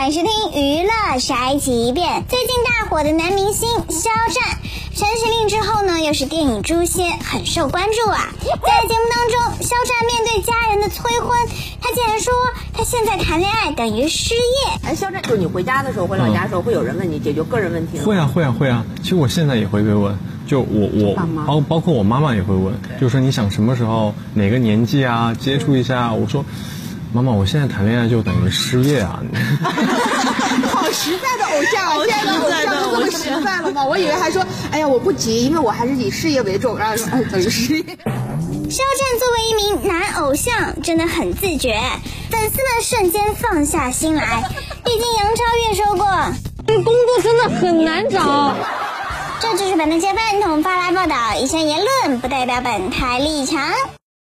欢迎收听娱乐筛一遍。最近大火的男明星肖战，陈情令之后呢，又是电影《诛仙》很受关注啊。在节目当中，肖战面对家人的催婚，他竟然说他现在谈恋爱等于失业。哎，肖战，就是你回家的时候，回老家的时候，会有人问你解决个人问题吗？会啊，会啊，会啊。其实我现在也会被问，就我我包包括我妈妈也会问，就说你想什么时候哪个年纪啊接触一下？我说。妈妈，我现在谈恋爱就等于失业啊！好实在的偶像啊！现在的偶像都这么实在了吗？我以为还说，哎呀，我不急，因为我还是以事业为重。然后说，哎，等于失业。肖战作为一名男偶像，真的很自觉，粉丝们瞬间放下心来。毕竟杨超越说过，这工作真的很难找。这就是本台接饭同发来报道，以上言论不代表本台立场。